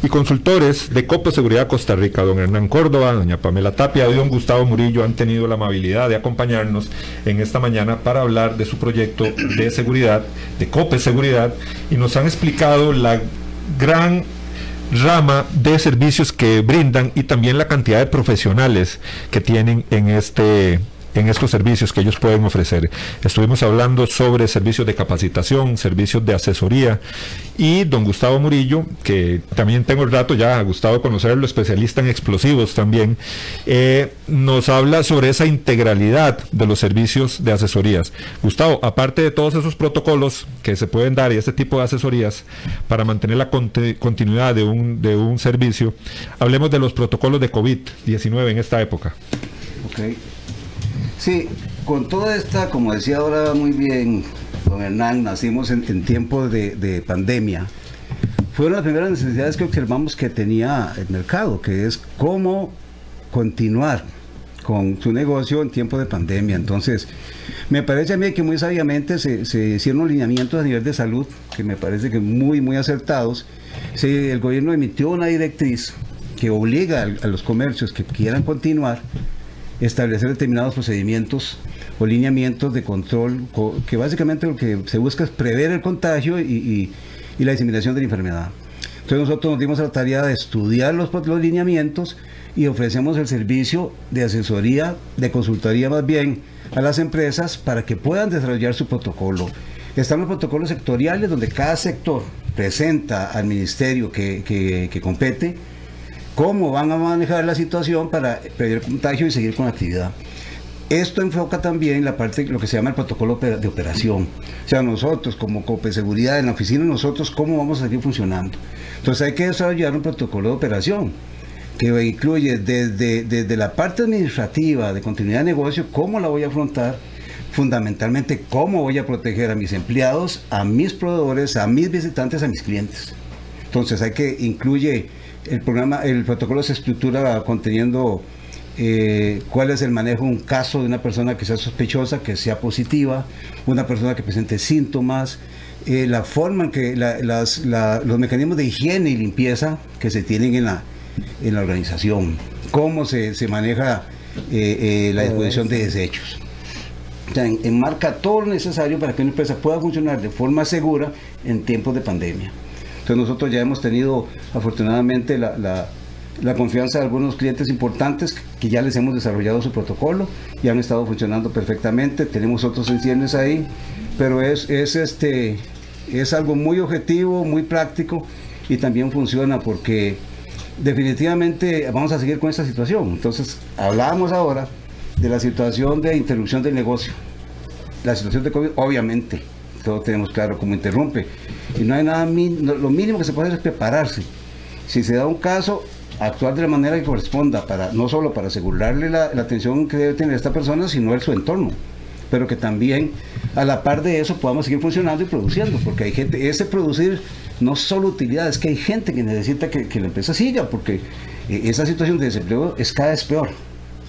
y consultores de Copa Seguridad Costa Rica, don Hernán Córdoba, doña Pamela Tapia y don Gustavo Murillo han tenido la amabilidad de acompañarnos en esta mañana para hablar de su proyecto de seguridad, de COPE Seguridad, y nos han explicado la gran rama de servicios que brindan y también la cantidad de profesionales que tienen en este en estos servicios que ellos pueden ofrecer. Estuvimos hablando sobre servicios de capacitación, servicios de asesoría y don Gustavo Murillo, que también tengo el rato ya, Gustavo conocerlo, especialista en explosivos también, eh, nos habla sobre esa integralidad de los servicios de asesorías. Gustavo, aparte de todos esos protocolos que se pueden dar y este tipo de asesorías para mantener la continuidad de un, de un servicio, hablemos de los protocolos de COVID-19 en esta época. Okay. Sí, con toda esta, como decía ahora muy bien don Hernán, nacimos en, tiempos de, pandemia. Fueron las primeras necesidades que observamos que tenía el mercado, que es cómo continuar con su negocio en tiempos de pandemia. Entonces, me parece a mí que muy sabiamente se, hicieron lineamientos a nivel de salud, que me parece que muy, muy acertados. el gobierno emitió una directriz que obliga a los comercios que quieran continuar establecer determinados procedimientos o lineamientos de control, que básicamente lo que se busca es prever el contagio y, la diseminación de la enfermedad. Entonces nosotros nos dimos a la tarea de estudiar los, los lineamientos y ofrecemos el servicio de asesoría, de consultoría más bien, a las empresas para que puedan desarrollar su protocolo. Están los protocolos sectoriales donde cada sector presenta al ministerio que, que, que compete cómo van a manejar la situación para el contagio y seguir con la actividad. Esto enfoca también la parte, lo que se llama el protocolo de operación. O sea, nosotros como COPE Seguridad en la oficina, nosotros cómo vamos a seguir funcionando. Entonces hay que desarrollar un protocolo de operación que incluye desde, desde la parte administrativa de continuidad de negocio, cómo la voy a afrontar, fundamentalmente cómo voy a proteger a mis empleados, a mis proveedores, a mis visitantes, a mis clientes. Entonces hay que incluye el programa, el protocolo se estructura conteniendo eh, cuál es el manejo de un caso de una persona que sea sospechosa, que sea positiva, una persona que presente síntomas, eh, la forma en que los mecanismos de higiene y limpieza que se tienen en la, en la organización, cómo se, se maneja eh, la disposición de desechos. O sea, enmarca todo lo necesario para que una empresa pueda funcionar de forma segura en tiempos de pandemia. Entonces nosotros ya hemos tenido afortunadamente la la confianza de algunos clientes importantes que ya les hemos desarrollado su protocolo y han estado funcionando perfectamente. Tenemos otros enciendes ahí, pero es, es, este, es algo muy objetivo, muy práctico y también funciona porque definitivamente vamos a seguir con esta situación. Entonces, hablábamos ahora de la situación de interrupción del negocio. La situación de COVID, obviamente, todos tenemos claro cómo interrumpe. Y no hay nada, lo mínimo que se puede hacer es prepararse. Si se da un caso, actuar de la manera que corresponda, para, no solo para asegurarle la, atención que debe tener esta persona, sino el su entorno. Pero que también a la par de eso podamos seguir funcionando y produciendo, porque hay gente, ese producir no solo utilidad, es que hay gente que necesita que, la empresa siga, porque eh, esa situación de desempleo es cada vez peor.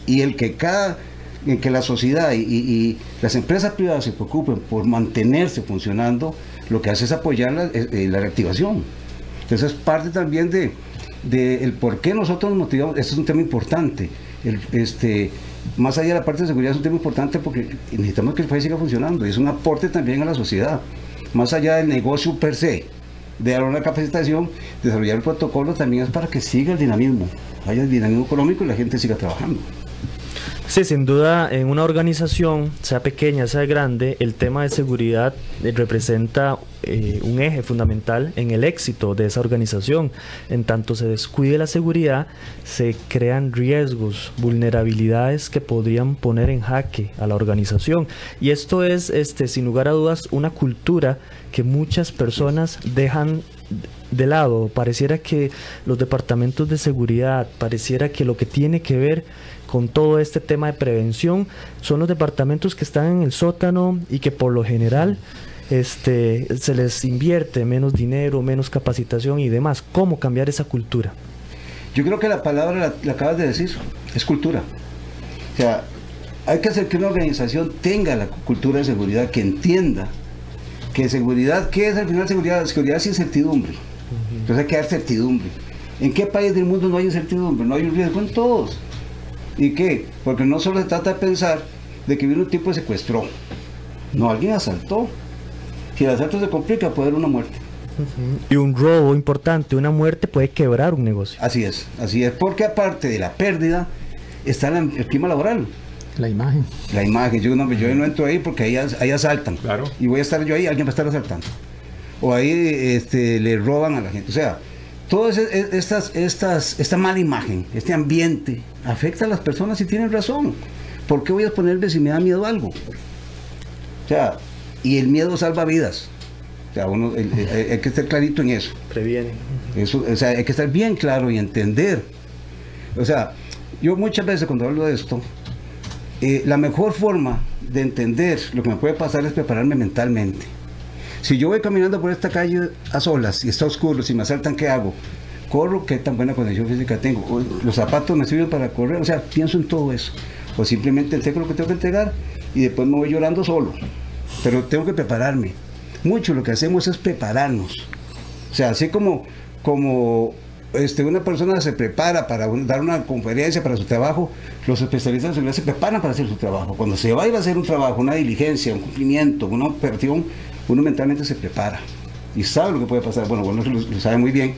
Y el que cada en que la sociedad y, las empresas privadas se preocupen por mantenerse funcionando, lo que hace es apoyar la, eh, eh, la reactivación. Entonces es parte también de, del por qué nosotros nos motivamos, este es un tema importante. este, más allá de la parte de seguridad es un tema importante porque necesitamos que el país siga funcionando y es un aporte también a la sociedad. Más allá del negocio per se, de dar una capacitación, desarrollar el protocolo también es para que siga el dinamismo, haya el dinamismo económico y la gente siga trabajando. Sí, sin duda, en una organización, sea pequeña, sea grande, el tema de seguridad eh, representa eh, un eje fundamental en el éxito de esa organización. En tanto se descuide la seguridad, se crean riesgos, vulnerabilidades que podrían poner en jaque a la organización. Y esto es, este, sin lugar a dudas, una cultura que muchas personas dejan de lado. Pareciera que los departamentos de seguridad, pareciera que lo que tiene que ver con todo este tema de prevención son los departamentos que están en el sótano y que por lo general este, se les invierte menos dinero, menos capacitación y demás. ¿Cómo cambiar esa cultura? Yo creo que la palabra la, acabas de decir, es cultura. O sea, hay que hacer que una organización tenga la cultura de seguridad, que entienda que seguridad, ¿qué es al final seguridad? Seguridad es incertidumbre. Entonces hay que dar certidumbre. ¿En qué país del mundo no hay incertidumbre? No hay un riesgo en todos. ¿Y qué? Porque no solo se trata de pensar de que vino un tipo y secuestró. No, alguien asaltó. Si el asalto se complica, puede haber una muerte. Y un robo importante, una muerte puede quebrar un negocio. Así es, así es. Porque aparte de la pérdida, está el clima laboral. La imagen. La imagen. Yo no, yo no entro ahí porque ahí, ahí asaltan. Claro. Y voy a estar yo ahí, alguien va a estar asaltando. O ahí este, le roban a la gente. O sea, todas estas, estas, esta mala imagen, este ambiente, afecta a las personas y tienen razón. ¿Por qué voy a ponerme si me da miedo algo? O sea, y el miedo salva vidas. O sea, uno, hay que estar clarito en eso. Previene. Eso, o sea, hay que estar bien claro y entender. O sea, yo muchas veces cuando hablo de esto, eh, la mejor forma de entender lo que me puede pasar es prepararme mentalmente. Si yo voy caminando por esta calle a solas y está oscuro, si me asaltan, ¿qué hago? Corro, ¿qué tan buena condición física tengo? Los zapatos me sirven para correr, o sea, pienso en todo eso. O simplemente entrego lo que tengo que entregar y después me voy llorando solo. Pero tengo que prepararme. Mucho lo que hacemos es prepararnos. O sea, así como, como este, una persona se prepara para dar una conferencia para su trabajo, los especialistas de seguridad se preparan para hacer su trabajo. Cuando se va a ir a hacer un trabajo, una diligencia, un cumplimiento, una operación, uno mentalmente se prepara y sabe lo que puede pasar. Bueno, bueno, lo, sabe muy bien.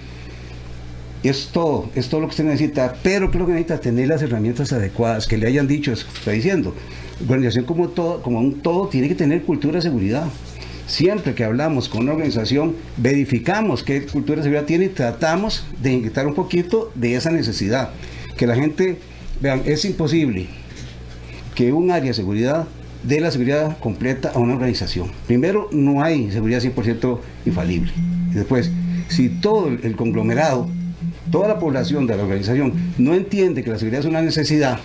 Es todo, es todo lo que usted necesita, pero creo que necesita tener las herramientas adecuadas, que le hayan dicho eso que está diciendo. Organización como, todo, como un todo tiene que tener cultura de seguridad. Siempre que hablamos con una organización, verificamos qué cultura de seguridad tiene y tratamos de inyectar un poquito de esa necesidad. Que la gente, vean, es imposible que un área de seguridad de la seguridad completa a una organización. Primero, no hay seguridad 100% infalible. Y después, si todo el conglomerado, toda la población de la organización no entiende que la seguridad es una necesidad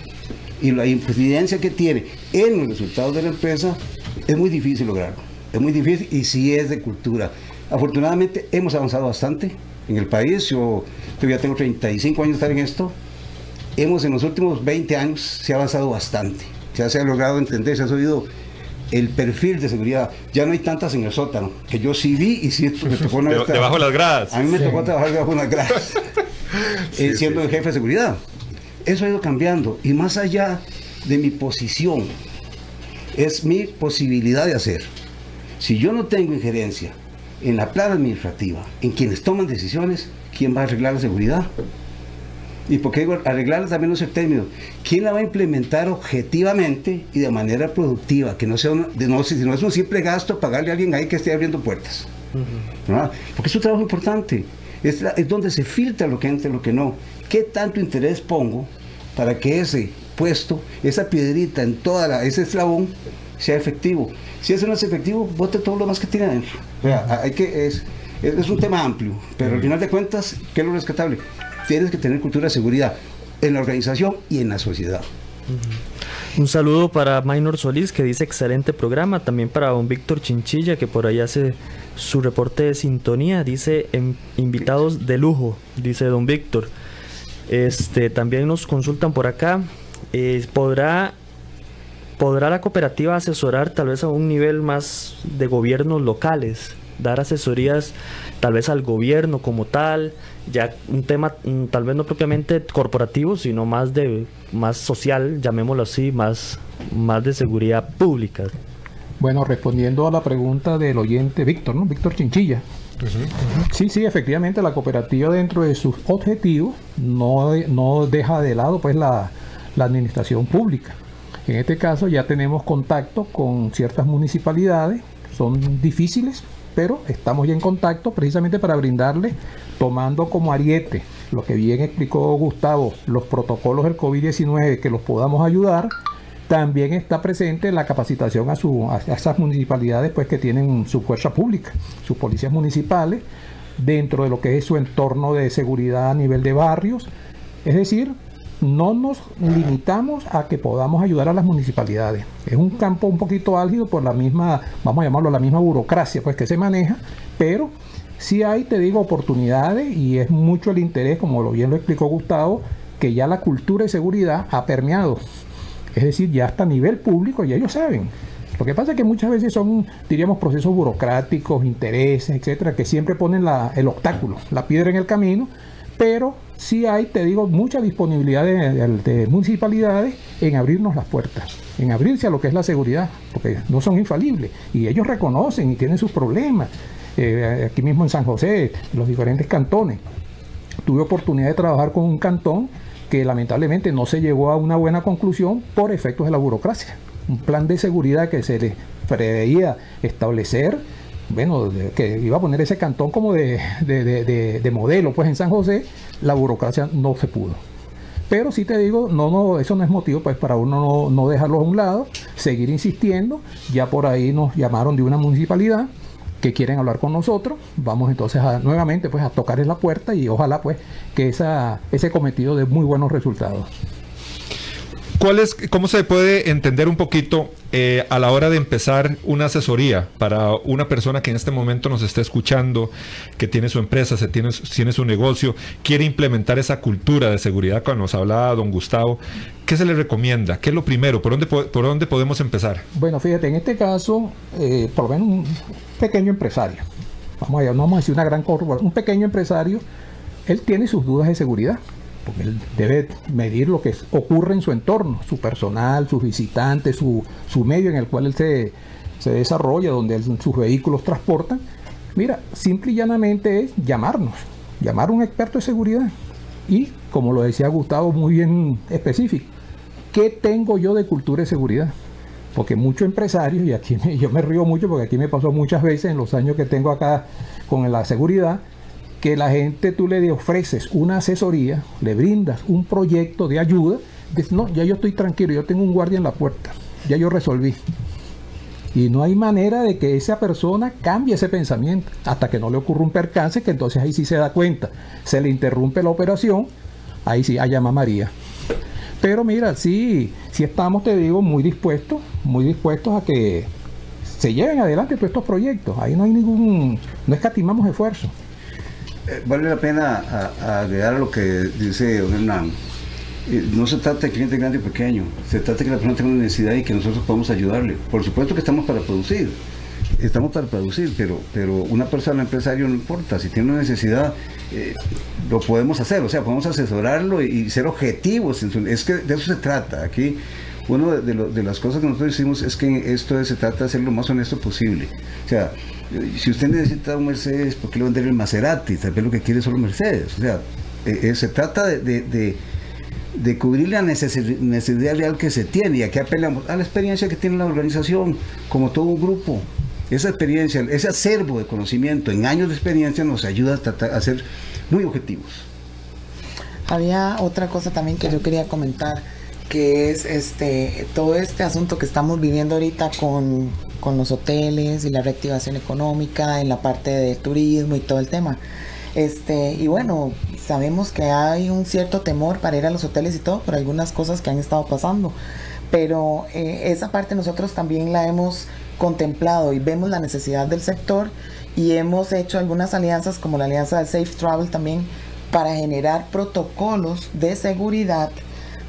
y la incidencia que tiene en los resultados de la empresa, es muy difícil lograrlo. Es muy difícil y si es de cultura. Afortunadamente hemos avanzado bastante en el país. Yo todavía tengo 35 años de estar en esto hemos en los últimos 20 años se ha avanzado bastante. Ya se ha logrado entender, se ha subido el perfil de seguridad. Ya no hay tantas en el sótano, que yo sí vi y sí me tocó una De- debajo de las gradas. A mí me tocó trabajar debajo de las gradas, eh, siendo el jefe de seguridad. Eso ha ido cambiando y más allá de mi posición, es mi posibilidad de hacer. Si yo no tengo injerencia en la plana administrativa, en quienes toman decisiones, ¿quién va a arreglar la seguridad? Y porque digo arreglarla también no es el término. ¿Quién la va a implementar objetivamente y de manera productiva? Que no sea una- de no, si no es un simple gasto pagarle a alguien ahí que esté abriendo puertas. Porque es un trabajo importante. Es, la- es donde se filtra lo que entra y lo que no. ¿Qué tanto interés pongo para que ese puesto, esa piedrita en toda la, ese eslabón, sea efectivo? Si eso no es efectivo, bote todo lo más que tiene adentro. O sea, hay que, es, es un tema amplio, pero al final de cuentas, ¿qué es lo rescatable? Tienes que tener cultura de seguridad en la organización y en la sociedad. Un saludo para Minor Solís que dice excelente programa. También para don Víctor Chinchilla que por ahí hace su reporte de sintonía. Dice "Em- invitados de lujo, dice don Víctor. Este también nos consultan por acá. eh, ¿Podrá podrá la cooperativa asesorar tal vez a un nivel más de gobiernos locales? Dar asesorías tal vez al gobierno como tal, ya un tema mm, tal vez no propiamente corporativo, sino más de más social, llamémoslo así, más más de seguridad pública. Bueno, respondiendo a la pregunta del oyente Víctor, ¿no? Víctor Chinchilla. Sí, sí, efectivamente la cooperativa dentro de sus objetivos no, no deja de lado pues la, la administración pública. En este caso ya tenemos contacto con ciertas municipalidades, son difíciles, pero estamos ya en contacto precisamente para brindarle, tomando como ariete lo que bien explicó Gustavo, los protocolos del COVID-19, que los podamos ayudar también está presente la capacitación a, su, a esas municipalidades pues, que tienen su fuerza pública, sus policías municipales, dentro de lo que es su entorno de seguridad a nivel de barrios. Es decir, no nos limitamos a que podamos ayudar a las municipalidades. Es un campo un poquito álgido por la misma, vamos a llamarlo la misma burocracia pues, que se maneja, pero sí hay, te digo, oportunidades y es mucho el interés, como bien lo explicó Gustavo, que ya la cultura de seguridad ha permeado es decir, ya hasta a nivel público, ya ellos saben. Lo que pasa es que muchas veces son, diríamos, procesos burocráticos, intereses, etcétera, que siempre ponen el obstáculo, la piedra en el camino, pero sí hay, te digo, mucha disponibilidad de, de- de municipalidades en abrirnos las puertas, en abrirse a lo que es la seguridad, porque no son infalibles y ellos reconocen y tienen sus problemas. Eh, aquí mismo en San José, los diferentes cantones, tuve oportunidad de trabajar con un cantón que lamentablemente no se llegó a una buena conclusión por efectos de la burocracia. Un plan de seguridad que se le preveía establecer, bueno, que iba a poner ese cantón como de, de- de- de- de modelo, pues en San José, la burocracia no se pudo. Pero sí te digo, no, no, eso no es motivo pues para uno no, no dejarlo a un lado, seguir insistiendo. Ya por ahí nos llamaron de una municipalidad que quieren hablar con nosotros. Vamos entonces a, nuevamente pues a tocarles la puerta y ojalá pues que esa, ese cometido dé muy buenos resultados. ¿Cuál es, ¿Cómo se puede entender un poquito eh, a la hora de empezar una asesoría para una persona que en este momento nos está escuchando, que tiene su empresa, se tiene, tiene su negocio, quiere implementar esa cultura de seguridad cuando nos hablaba don Gustavo? ¿Qué se le recomienda? ¿Qué es lo primero? ¿Por dónde, po- por dónde podemos empezar? Bueno, fíjate, en este caso, eh, por lo menos un pequeño empresario, vamos a, no vamos a decir una gran corporación, un pequeño empresario, él tiene sus dudas de seguridad, porque él debe medir lo que ocurre en su entorno, su personal, sus visitantes, su, su medio en el cual él se, se desarrolla, donde sus vehículos transportan. Mira, simple y llanamente es llamarnos, llamar a un experto de seguridad. Y, como lo decía Gustavo, muy bien específico, ¿qué tengo yo de cultura de seguridad? Porque muchos empresarios, y aquí yo me río mucho porque aquí me pasó muchas veces en los años que tengo acá con la seguridad, que la gente tú le ofreces una asesoría, le brindas un proyecto de ayuda, dices, no, ya yo estoy tranquilo, yo tengo un guardia en la puerta, ya yo resolví. Y no hay manera de que esa persona cambie ese pensamiento hasta que no le ocurra un percance, que entonces ahí sí se da cuenta. Se le interrumpe la operación, ahí sí, a llama María. Pero mira, sí, sí estamos, te digo, muy dispuestos, muy dispuestos a que se lleven adelante todos estos proyectos. Ahí no hay ningún, no escatimamos esfuerzo. Eh, vale la pena a- agregar a lo que dice don Hernán. eh, no se trata de cliente grande o pequeño, se trata de que la persona tenga una necesidad y que nosotros podamos ayudarle. Por supuesto que estamos para producir, estamos para producir, pero, pero una persona, empresario, no importa, si tiene una necesidad, eh, lo podemos hacer, o sea, podemos asesorarlo y, ser objetivos. es que de eso se trata. Aquí, una de, de, las cosas que nosotros decimos es que esto se trata de ser lo más honesto posible. O sea, si usted necesita un Mercedes, ¿por qué le vender el Maserati? Tal vez lo que quiere es solo Mercedes. O sea, eh, eh, se trata de, de, cubrir la necesidad real que se tiene. Y aquí apelamos a la experiencia que tiene la organización, como todo un grupo. Esa experiencia, ese acervo de conocimiento en años de experiencia nos ayuda a, a ser muy objetivos. Había otra cosa también que yo quería comentar, que es este todo este asunto que estamos viviendo ahorita con, con los hoteles y la reactivación económica en la parte del turismo y todo el tema. Este, y bueno, sabemos que hay un cierto temor para ir a los hoteles y todo por algunas cosas que han estado pasando. Pero eh, esa parte nosotros también la hemos contemplado y vemos la necesidad del sector y hemos hecho algunas alianzas como la alianza de Safe Travel también para generar protocolos de seguridad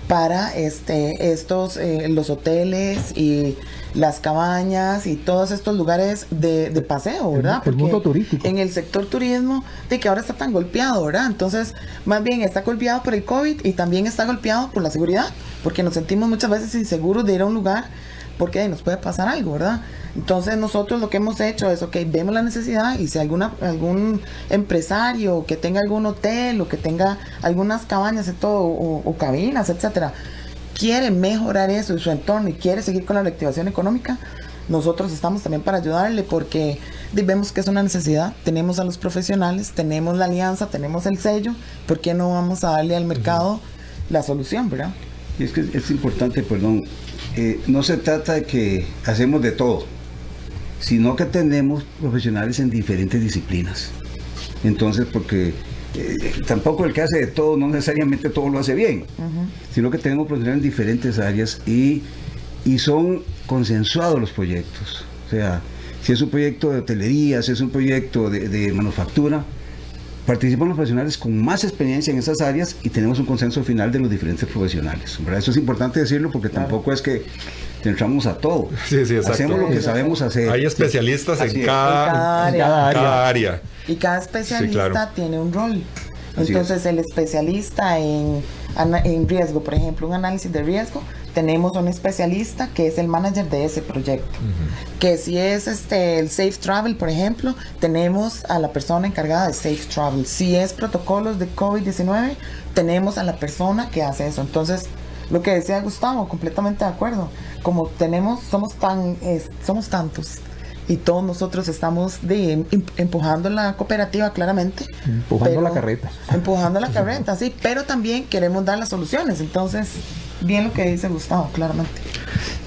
para este estos eh, los hoteles y las cabañas y todos estos lugares de, paseo, ¿verdad? El, mundo turístico. En el sector turismo, de que ahora está tan golpeado, ¿verdad? Entonces, más bien está golpeado por el COVID y también está golpeado por la seguridad, porque nos sentimos muchas veces inseguros de ir a un lugar porque nos puede pasar algo, ¿verdad? Entonces nosotros lo que hemos hecho es, ok, vemos la necesidad y si alguna, algún empresario que tenga algún hotel o que tenga algunas cabañas y todo, o, cabinas, etcétera, quiere mejorar eso en su entorno y quiere seguir con la reactivación económica, nosotros estamos también para ayudarle porque vemos que es una necesidad. Tenemos a los profesionales, tenemos la alianza, tenemos el sello. ¿Por qué no vamos a darle al mercado la solución, verdad? Y es que es importante, perdón, eh, no se trata de que hacemos de todo, sino que tenemos profesionales en diferentes disciplinas. Entonces, porque eh, tampoco el que hace de todo, no necesariamente todo lo hace bien, sino que tenemos profesionales en diferentes áreas y, y son consensuados los proyectos. O sea, si es un proyecto de hotelería, si es un proyecto de, de manufactura, participan los profesionales con más experiencia en esas áreas y tenemos un consenso final de los diferentes profesionales. Eso es importante decirlo porque tampoco es que entramos a todo. Hacemos lo que sabemos hacer. Hay especialistas en cada, área. Y cada especialista tiene un rol. Entonces el especialista en, en riesgo, por ejemplo, un análisis de riesgo, tenemos un especialista que es el manager de ese proyecto. Que si es este el Safe Travel, por ejemplo, tenemos a la persona encargada de Safe Travel. Si es protocolos de COVID-19, tenemos a la persona que hace eso. Entonces, lo que decía Gustavo, completamente de acuerdo. Como tenemos, somos tan, somos tantos y todos nosotros estamos de, em, empujando la cooperativa claramente. Empujando la carreta. Empujando la carreta, sí, pero también queremos dar las soluciones. Entonces, bien lo que dice Gustavo, claramente.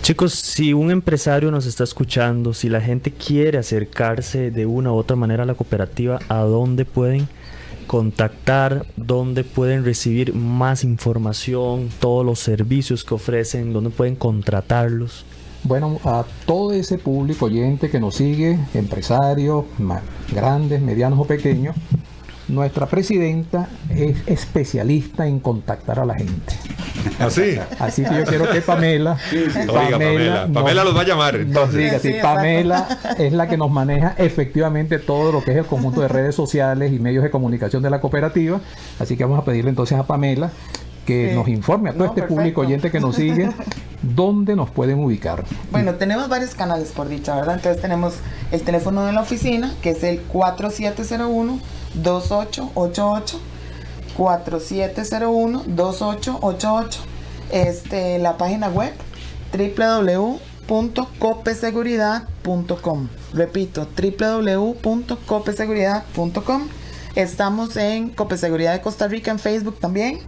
Chicos, si un empresario nos está escuchando, si la gente quiere acercarse de una u otra manera a la cooperativa, ¿a dónde pueden contactar? ¿Dónde pueden recibir más información? Todos los servicios que ofrecen, ¿dónde pueden contratarlos? Bueno, a todo ese público oyente que nos sigue, empresarios, grandes, medianos o pequeños, nuestra presidenta es especialista en contactar a la gente. ¿Así? ¿Ah, Así que yo quiero que Pamela. Pamela, Pamela, los va a llamar. diga, Pamela es la que nos maneja efectivamente todo lo que es el conjunto de redes sociales y medios de comunicación de la cooperativa. Así que vamos a pedirle entonces a Pamela que nos informe a todo este público oyente que nos sigue dónde nos pueden ubicar. Bueno, tenemos varios canales por dicha, ¿verdad? Entonces tenemos el teléfono de la oficina, que es el 4701-2888. 4701-2888. Este, la página web www.copeseguridad.com. Repito, www.copeseguridad.com. Estamos en Copeseguridad de Costa Rica en Facebook también.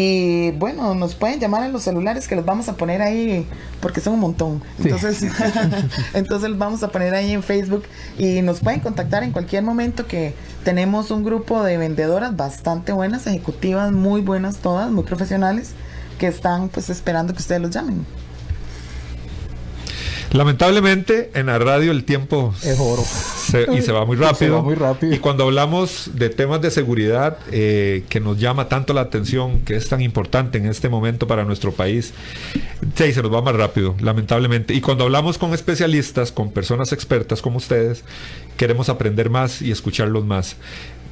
Y bueno, nos pueden llamar a los celulares que los vamos a poner ahí porque son un montón. Entonces, entonces los vamos a poner ahí en Facebook y nos pueden contactar en cualquier momento que tenemos un grupo de vendedoras bastante buenas, ejecutivas, muy buenas todas, muy profesionales, que están pues esperando que ustedes los llamen. Lamentablemente en la radio el tiempo es oro. y se va muy rápido. muy rápido. Y cuando hablamos de temas de seguridad eh, que nos llama tanto la atención, que es tan importante en este momento para nuestro país, sí, se nos va más rápido, lamentablemente. Y cuando hablamos con especialistas, con personas expertas como ustedes, queremos aprender más y escucharlos más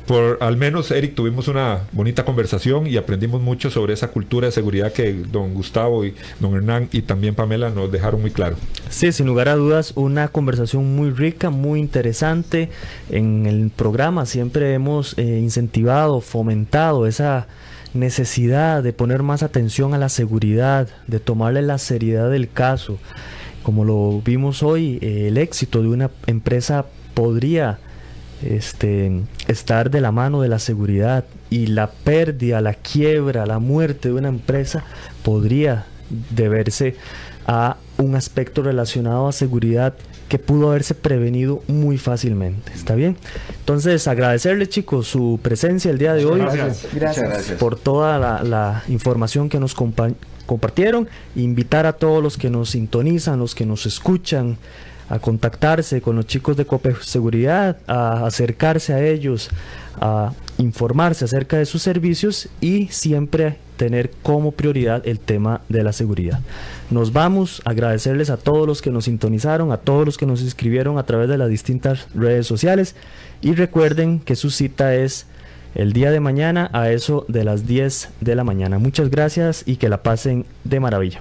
por al menos, Eric, tuvimos una bonita conversación y aprendimos mucho sobre esa cultura de seguridad que don Gustavo y don Hernán y también Pamela nos dejaron muy claro. Sí, sin lugar a dudas, una conversación muy rica, muy interesante. En el programa siempre hemos eh, incentivado, fomentado esa necesidad de poner más atención a la seguridad, de tomarle la seriedad del caso. Como lo vimos hoy, eh, el éxito de una empresa podría este, estar de la mano de la seguridad y la pérdida, la quiebra, la muerte de una empresa podría deberse a un aspecto relacionado a seguridad que pudo haberse prevenido muy fácilmente. ¿Está bien? Entonces, agradecerle chicos su presencia el día de hoy. Gracias. Por toda la, información que nos compartieron. Invitar a todos los que nos sintonizan, los que nos escuchan, a contactarse con los chicos de Seguridad, a acercarse a ellos, a informarse acerca de sus servicios y siempre tener como prioridad el tema de la seguridad. Nos vamos a agradecerles a todos los que nos sintonizaron, a todos los que nos inscribieron a través de las distintas redes sociales y recuerden que su cita es el día de mañana a eso de las 10 de la mañana. Muchas gracias y que la pasen de maravilla.